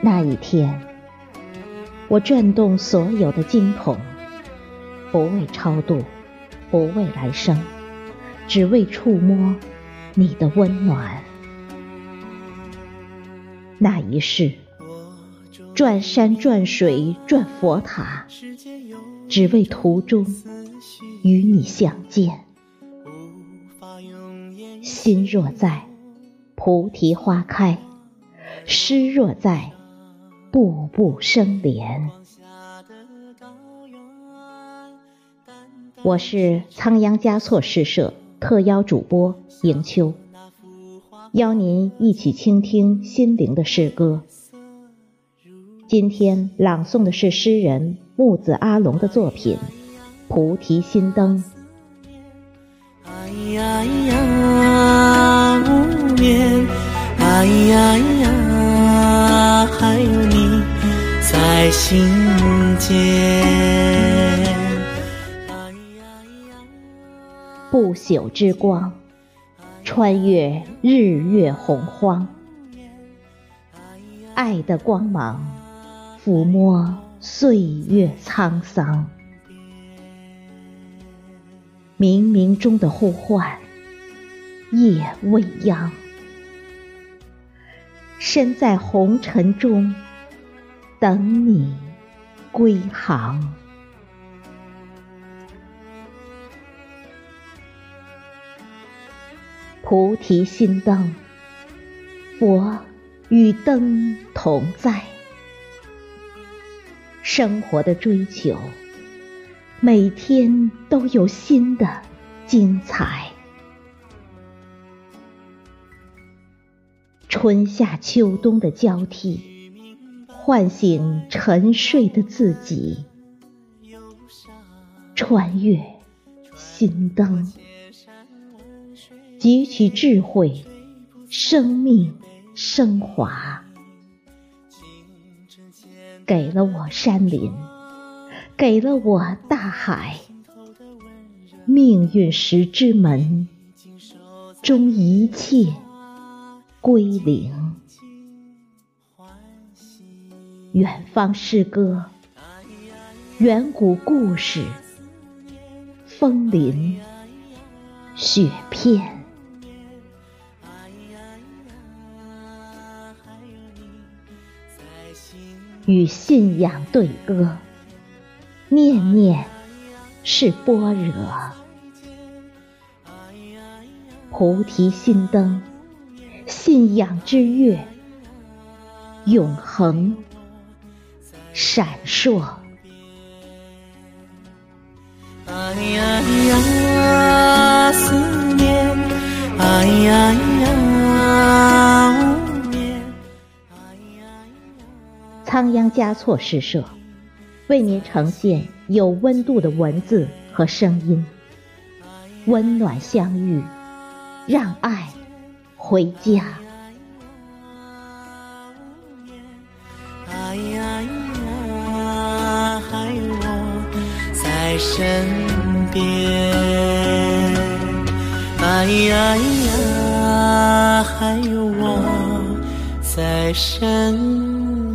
那一天，我转动所有的经筒，不为超度，不为来生，只为触摸你的温暖。那一世，转山转水转佛塔，只为途中与你相见。心若在，菩提花开；诗若在。步步生莲。我是仓央嘉措诗社特邀主播迎秋，邀您一起倾听心灵的诗歌。今天朗诵的是诗人木子阿龙的作品《菩提心灯》。哎呀呀，无眠，哎呀呀，还有你。在心间，不朽之光，穿越日月洪荒，爱的光芒抚摸岁月沧桑，冥冥中的呼唤，夜未央，身在红尘中。等你归航，菩提心灯，佛与灯同在。生活的追求，每天都有新的精彩。春夏秋冬的交替。唤醒沉睡的自己，穿越心灯，汲取智慧，生命升华，给了我山林，给了我大海，命运石之门，终一切归零。远方诗歌，远古故事，风林雪片，与信仰对歌，念念是般若，菩提心灯，信仰之月，永恒。闪烁。哎呀呀，思念，哎呀，仓央嘉措诗社为您呈现有温度的文字和声音，温暖相遇，让爱回家。在身边，哎呀呀，还有我在身。